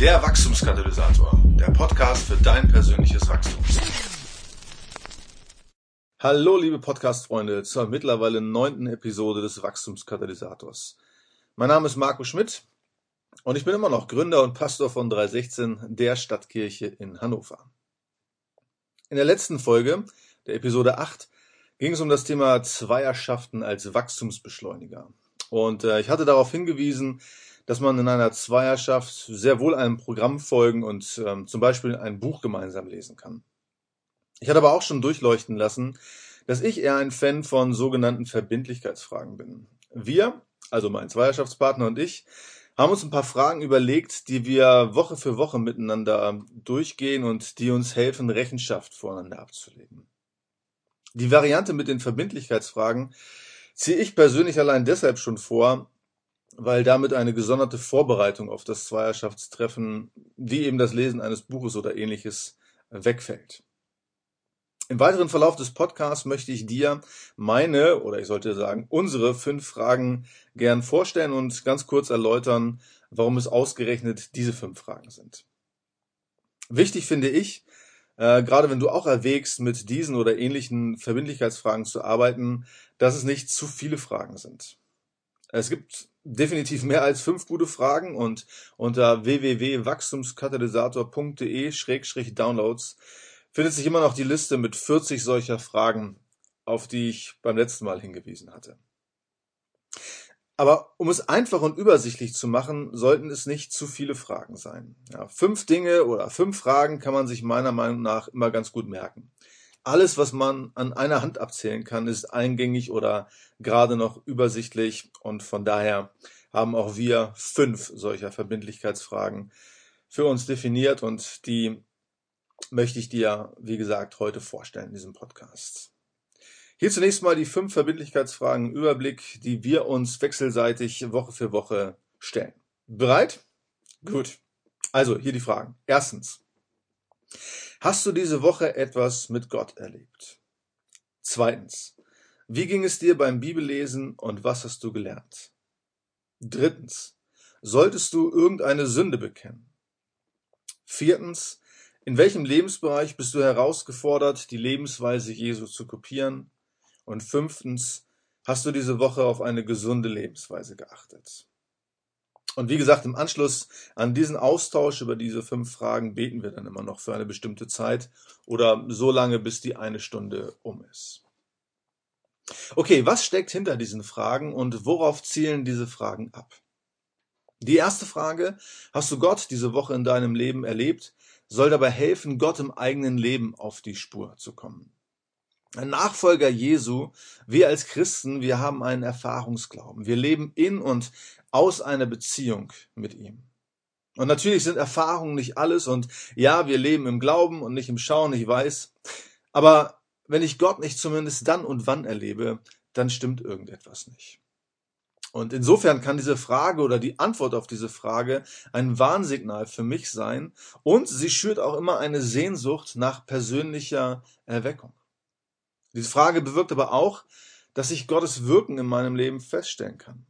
Der Wachstumskatalysator, der Podcast für dein persönliches Wachstum. Hallo, liebe Podcast-Freunde, zur mittlerweile neunten Episode des Wachstumskatalysators. Mein Name ist Marco Schmidt und ich bin immer noch Gründer und Pastor von 316, der Stadtkirche in Hannover. In der letzten Folge, der Episode 8, ging es um das Thema Zweierschaften als Wachstumsbeschleuniger. Und äh, ich hatte darauf hingewiesen, dass man in einer Zweierschaft sehr wohl einem Programm folgen und ähm, zum Beispiel ein Buch gemeinsam lesen kann. Ich hatte aber auch schon durchleuchten lassen, dass ich eher ein Fan von sogenannten Verbindlichkeitsfragen bin. Wir, also mein Zweierschaftspartner und ich, haben uns ein paar Fragen überlegt, die wir Woche für Woche miteinander durchgehen und die uns helfen, Rechenschaft voneinander abzulegen. Die Variante mit den Verbindlichkeitsfragen ziehe ich persönlich allein deshalb schon vor, weil damit eine gesonderte Vorbereitung auf das Zweierschaftstreffen, wie eben das Lesen eines Buches oder ähnliches, wegfällt. Im weiteren Verlauf des Podcasts möchte ich dir meine, oder ich sollte sagen, unsere fünf Fragen gern vorstellen und ganz kurz erläutern, warum es ausgerechnet diese fünf Fragen sind. Wichtig finde ich, äh, gerade wenn du auch erwägst, mit diesen oder ähnlichen Verbindlichkeitsfragen zu arbeiten, dass es nicht zu viele Fragen sind. Es gibt definitiv mehr als fünf gute Fragen und unter www.wachstumskatalysator.de-downloads findet sich immer noch die Liste mit 40 solcher Fragen, auf die ich beim letzten Mal hingewiesen hatte. Aber um es einfach und übersichtlich zu machen, sollten es nicht zu viele Fragen sein. Ja, fünf Dinge oder fünf Fragen kann man sich meiner Meinung nach immer ganz gut merken. Alles, was man an einer Hand abzählen kann, ist eingängig oder gerade noch übersichtlich und von daher haben auch wir fünf solcher Verbindlichkeitsfragen für uns definiert und die möchte ich dir, wie gesagt, heute vorstellen in diesem Podcast. Hier zunächst mal die fünf Verbindlichkeitsfragen im Überblick, die wir uns wechselseitig Woche für Woche stellen. Bereit? Gut. Also hier die Fragen. Erstens. Hast du diese Woche etwas mit Gott erlebt? Zweitens. Wie ging es dir beim Bibellesen und was hast du gelernt? Drittens. Solltest du irgendeine Sünde bekennen? Viertens. In welchem Lebensbereich bist du herausgefordert, die Lebensweise Jesu zu kopieren? Und fünftens. Hast du diese Woche auf eine gesunde Lebensweise geachtet? Und wie gesagt, im Anschluss an diesen Austausch über diese fünf Fragen beten wir dann immer noch für eine bestimmte Zeit oder so lange, bis die eine Stunde um ist. Okay, was steckt hinter diesen Fragen und worauf zielen diese Fragen ab? Die erste Frage, hast du Gott diese Woche in deinem Leben erlebt, soll dabei helfen, Gott im eigenen Leben auf die Spur zu kommen. Ein Nachfolger Jesu, wir als Christen, wir haben einen Erfahrungsglauben. Wir leben in und aus einer Beziehung mit ihm. Und natürlich sind Erfahrungen nicht alles und ja, wir leben im Glauben und nicht im Schauen, ich weiß. Aber wenn ich Gott nicht zumindest dann und wann erlebe, dann stimmt irgendetwas nicht. Und insofern kann diese Frage oder die Antwort auf diese Frage ein Warnsignal für mich sein und sie schürt auch immer eine Sehnsucht nach persönlicher Erweckung. Diese Frage bewirkt aber auch, dass ich Gottes Wirken in meinem Leben feststellen kann.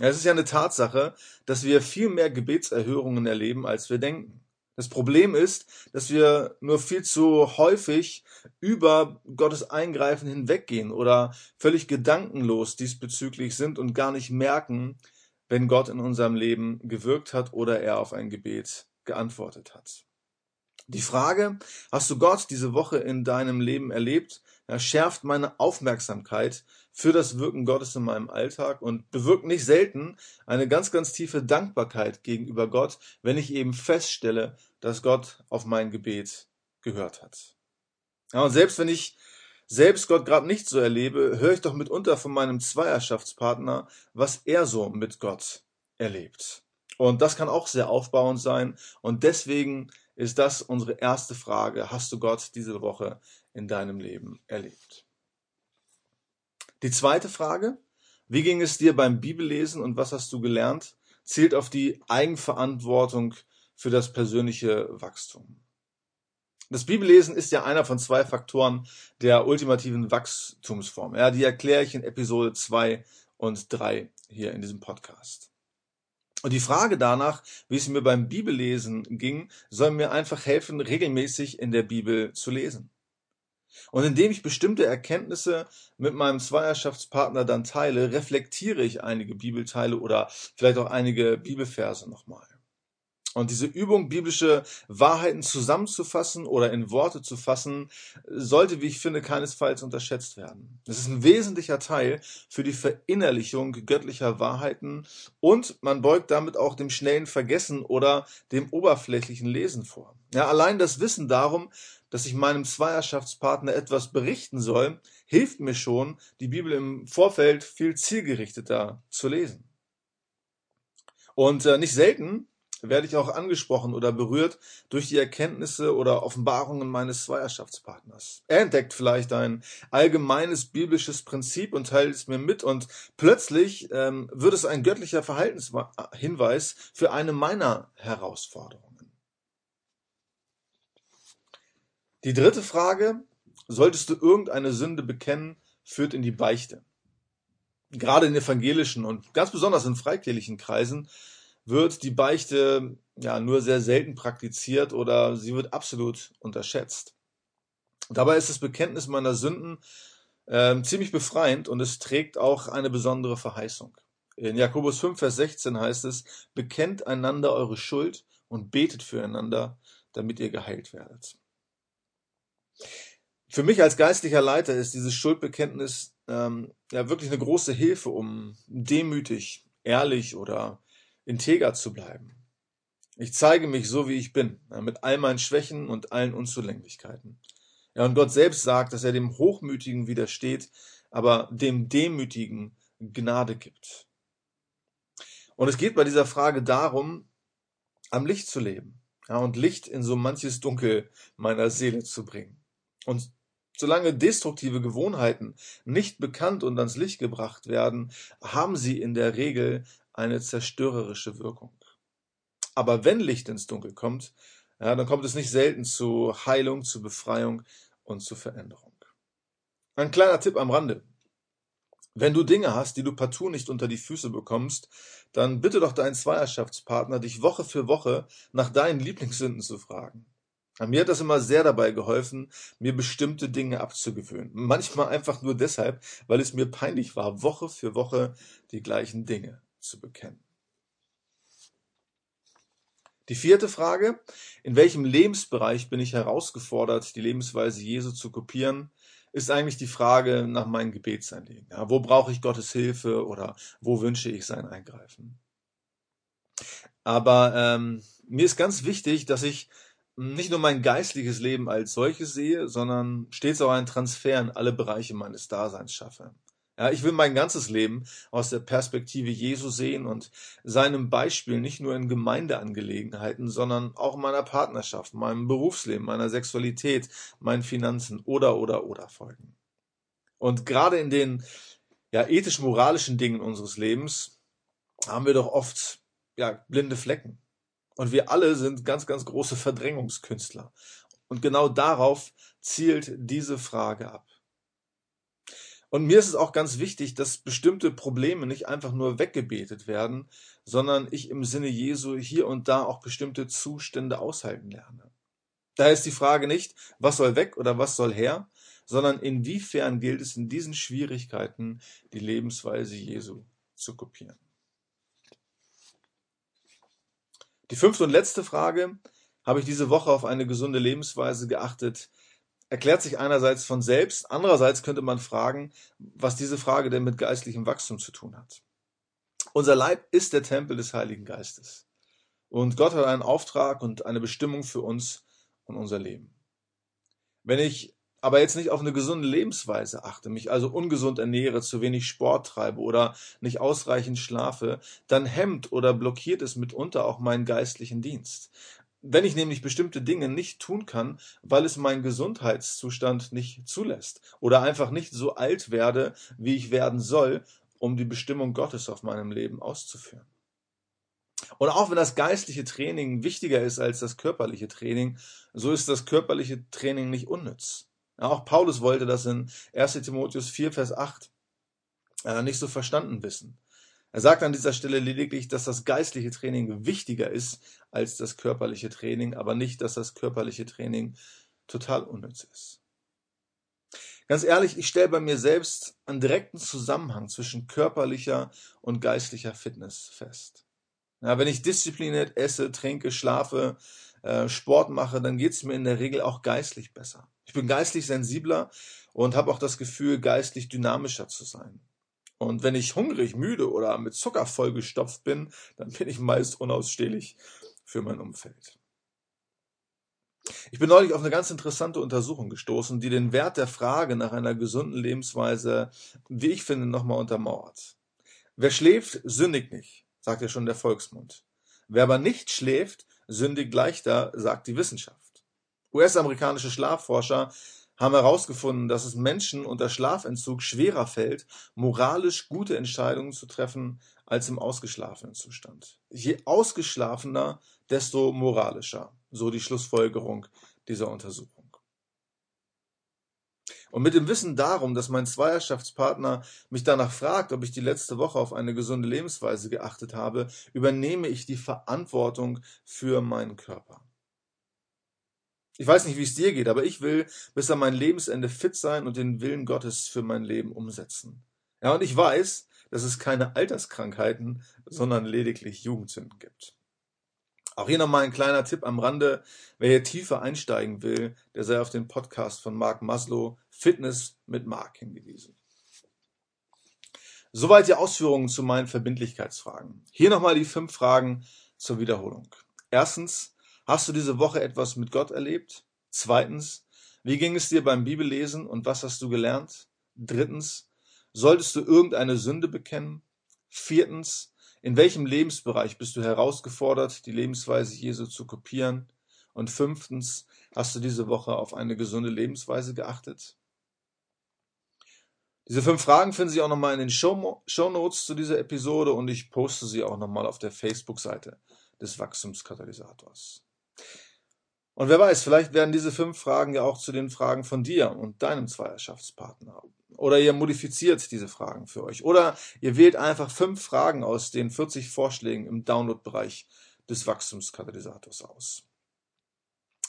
Es ist ja eine Tatsache, dass wir viel mehr Gebetserhörungen erleben, als wir denken. Das Problem ist, dass wir nur viel zu häufig über Gottes Eingreifen hinweggehen oder völlig gedankenlos diesbezüglich sind und gar nicht merken, wenn Gott in unserem Leben gewirkt hat oder er auf ein Gebet geantwortet hat. Die Frage, hast du Gott diese Woche in deinem Leben erlebt, schärft meine Aufmerksamkeit für das Wirken Gottes in meinem Alltag und bewirkt nicht selten eine ganz, ganz tiefe Dankbarkeit gegenüber Gott, wenn ich eben feststelle, dass Gott auf mein Gebet gehört hat. Ja, und selbst wenn ich selbst Gott gerade nicht so erlebe, höre ich doch mitunter von meinem Zweierschaftspartner, was er so mit Gott erlebt. Und das kann auch sehr aufbauend sein. Und deswegen ist das unsere erste Frage. Hast du Gott diese Woche in deinem Leben erlebt? Die zweite Frage, wie ging es dir beim Bibellesen und was hast du gelernt, zielt auf die Eigenverantwortung für das persönliche Wachstum. Das Bibellesen ist ja einer von zwei Faktoren der ultimativen Wachstumsform. Ja, die erkläre ich in Episode 2 und 3 hier in diesem Podcast. Und die Frage danach, wie es mir beim Bibellesen ging, soll mir einfach helfen, regelmäßig in der Bibel zu lesen. Und indem ich bestimmte Erkenntnisse mit meinem Zweierschaftspartner dann teile, reflektiere ich einige Bibelteile oder vielleicht auch einige Bibelverse nochmal. Und diese Übung, biblische Wahrheiten zusammenzufassen oder in Worte zu fassen, sollte, wie ich finde, keinesfalls unterschätzt werden. Das ist ein wesentlicher Teil für die Verinnerlichung göttlicher Wahrheiten und man beugt damit auch dem schnellen Vergessen oder dem oberflächlichen Lesen vor. Ja, allein das Wissen darum, dass ich meinem Zweierschaftspartner etwas berichten soll, hilft mir schon, die Bibel im Vorfeld viel zielgerichteter zu lesen. Und äh, nicht selten werde ich auch angesprochen oder berührt durch die Erkenntnisse oder Offenbarungen meines Zweierschaftspartners. Er entdeckt vielleicht ein allgemeines biblisches Prinzip und teilt es mir mit und plötzlich ähm, wird es ein göttlicher Verhaltenshinweis für eine meiner Herausforderungen. Die dritte Frage, solltest du irgendeine Sünde bekennen, führt in die Beichte. Gerade in evangelischen und ganz besonders in freikirchlichen Kreisen wird die Beichte ja nur sehr selten praktiziert oder sie wird absolut unterschätzt. Dabei ist das Bekenntnis meiner Sünden äh, ziemlich befreiend und es trägt auch eine besondere Verheißung. In Jakobus 5, Vers 16 heißt es, bekennt einander eure Schuld und betet füreinander, damit ihr geheilt werdet. Für mich als geistlicher Leiter ist dieses Schuldbekenntnis ähm, ja wirklich eine große Hilfe, um demütig, ehrlich oder integer zu bleiben. Ich zeige mich so, wie ich bin, mit all meinen Schwächen und allen Unzulänglichkeiten. Ja, und Gott selbst sagt, dass er dem Hochmütigen widersteht, aber dem Demütigen Gnade gibt. Und es geht bei dieser Frage darum, am Licht zu leben ja, und Licht in so manches Dunkel meiner Seele zu bringen. Und solange destruktive Gewohnheiten nicht bekannt und ans Licht gebracht werden, haben sie in der Regel eine zerstörerische Wirkung. Aber wenn Licht ins Dunkel kommt, ja, dann kommt es nicht selten zu Heilung, zu Befreiung und zu Veränderung. Ein kleiner Tipp am Rande. Wenn du Dinge hast, die du partout nicht unter die Füße bekommst, dann bitte doch deinen Zweierschaftspartner, dich Woche für Woche nach deinen Lieblingssünden zu fragen. Mir hat das immer sehr dabei geholfen, mir bestimmte Dinge abzugewöhnen. Manchmal einfach nur deshalb, weil es mir peinlich war, Woche für Woche die gleichen Dinge zu bekennen. Die vierte Frage, in welchem Lebensbereich bin ich herausgefordert, die Lebensweise Jesu zu kopieren, ist eigentlich die Frage nach meinem Gebetsanliegen. Ja, wo brauche ich Gottes Hilfe oder wo wünsche ich sein Eingreifen? Aber ähm, mir ist ganz wichtig, dass ich nicht nur mein geistliches Leben als solches sehe, sondern stets auch einen Transfer in alle Bereiche meines Daseins schaffe. Ja, ich will mein ganzes Leben aus der Perspektive Jesu sehen und seinem Beispiel nicht nur in Gemeindeangelegenheiten, sondern auch in meiner Partnerschaft, meinem Berufsleben, meiner Sexualität, meinen Finanzen oder oder oder folgen. Und gerade in den ja, ethisch-moralischen Dingen unseres Lebens haben wir doch oft ja, blinde Flecken. Und wir alle sind ganz, ganz große Verdrängungskünstler. Und genau darauf zielt diese Frage ab. Und mir ist es auch ganz wichtig, dass bestimmte Probleme nicht einfach nur weggebetet werden, sondern ich im Sinne Jesu hier und da auch bestimmte Zustände aushalten lerne. Daher ist die Frage nicht, was soll weg oder was soll her, sondern inwiefern gilt es in diesen Schwierigkeiten, die Lebensweise Jesu zu kopieren. Die fünfte und letzte Frage, habe ich diese Woche auf eine gesunde Lebensweise geachtet, erklärt sich einerseits von selbst, andererseits könnte man fragen, was diese Frage denn mit geistlichem Wachstum zu tun hat. Unser Leib ist der Tempel des Heiligen Geistes. Und Gott hat einen Auftrag und eine Bestimmung für uns und unser Leben. Wenn ich aber jetzt nicht auf eine gesunde Lebensweise achte, mich also ungesund ernähre, zu wenig Sport treibe oder nicht ausreichend schlafe, dann hemmt oder blockiert es mitunter auch meinen geistlichen Dienst. Wenn ich nämlich bestimmte Dinge nicht tun kann, weil es mein Gesundheitszustand nicht zulässt oder einfach nicht so alt werde, wie ich werden soll, um die Bestimmung Gottes auf meinem Leben auszuführen. Und auch wenn das geistliche Training wichtiger ist als das körperliche Training, so ist das körperliche Training nicht unnütz. Ja, auch Paulus wollte das in 1 Timotheus 4, Vers 8 äh, nicht so verstanden wissen. Er sagt an dieser Stelle lediglich, dass das geistliche Training wichtiger ist als das körperliche Training, aber nicht, dass das körperliche Training total unnütz ist. Ganz ehrlich, ich stelle bei mir selbst einen direkten Zusammenhang zwischen körperlicher und geistlicher Fitness fest. Ja, wenn ich diszipliniert esse, trinke, schlafe, äh, Sport mache, dann geht es mir in der Regel auch geistlich besser. Ich bin geistlich sensibler und habe auch das Gefühl, geistlich dynamischer zu sein. Und wenn ich hungrig, müde oder mit Zucker vollgestopft bin, dann bin ich meist unausstehlich für mein Umfeld. Ich bin neulich auf eine ganz interessante Untersuchung gestoßen, die den Wert der Frage nach einer gesunden Lebensweise, wie ich finde, nochmal untermauert. Wer schläft, sündigt nicht, sagt ja schon der Volksmund. Wer aber nicht schläft, sündigt leichter, sagt die Wissenschaft. US-amerikanische Schlafforscher haben herausgefunden, dass es Menschen unter Schlafentzug schwerer fällt, moralisch gute Entscheidungen zu treffen als im ausgeschlafenen Zustand. Je ausgeschlafener, desto moralischer, so die Schlussfolgerung dieser Untersuchung. Und mit dem Wissen darum, dass mein Zweierschaftspartner mich danach fragt, ob ich die letzte Woche auf eine gesunde Lebensweise geachtet habe, übernehme ich die Verantwortung für meinen Körper. Ich weiß nicht, wie es dir geht, aber ich will bis an mein Lebensende fit sein und den Willen Gottes für mein Leben umsetzen. Ja, und ich weiß, dass es keine Alterskrankheiten, sondern lediglich Jugendsünden gibt. Auch hier nochmal ein kleiner Tipp am Rande. Wer hier tiefer einsteigen will, der sei auf den Podcast von Mark Maslow Fitness mit Mark hingewiesen. Soweit die Ausführungen zu meinen Verbindlichkeitsfragen. Hier nochmal die fünf Fragen zur Wiederholung. Erstens, Hast du diese Woche etwas mit Gott erlebt? Zweitens, wie ging es dir beim Bibellesen und was hast du gelernt? Drittens, solltest du irgendeine Sünde bekennen? Viertens, in welchem Lebensbereich bist du herausgefordert, die Lebensweise Jesu zu kopieren? Und fünftens, hast du diese Woche auf eine gesunde Lebensweise geachtet? Diese fünf Fragen finden Sie auch nochmal in den Show, Notes zu dieser Episode und ich poste sie auch nochmal auf der Facebook-Seite des Wachstumskatalysators. Und wer weiß, vielleicht werden diese fünf Fragen ja auch zu den Fragen von dir und deinem Zweierschaftspartner. Oder ihr modifiziert diese Fragen für euch. Oder ihr wählt einfach fünf Fragen aus den 40 Vorschlägen im Download-Bereich des Wachstumskatalysators aus.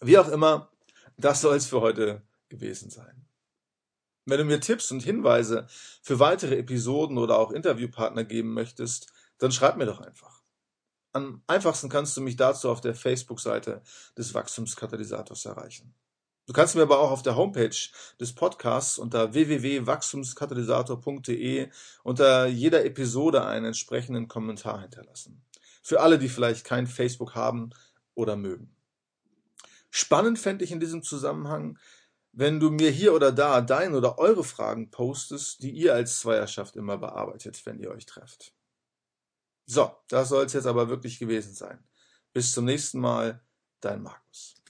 Wie auch immer, das soll es für heute gewesen sein. Wenn du mir Tipps und Hinweise für weitere Episoden oder auch Interviewpartner geben möchtest, dann schreib mir doch einfach. Am einfachsten kannst du mich dazu auf der Facebook-Seite des Wachstumskatalysators erreichen. Du kannst mir aber auch auf der Homepage des Podcasts unter www.wachstumskatalysator.de unter jeder Episode einen entsprechenden Kommentar hinterlassen. Für alle, die vielleicht kein Facebook haben oder mögen. Spannend fände ich in diesem Zusammenhang, wenn du mir hier oder da dein oder eure Fragen postest, die ihr als Zweierschaft immer bearbeitet, wenn ihr euch trefft. So, das soll es jetzt aber wirklich gewesen sein. Bis zum nächsten Mal, dein Markus.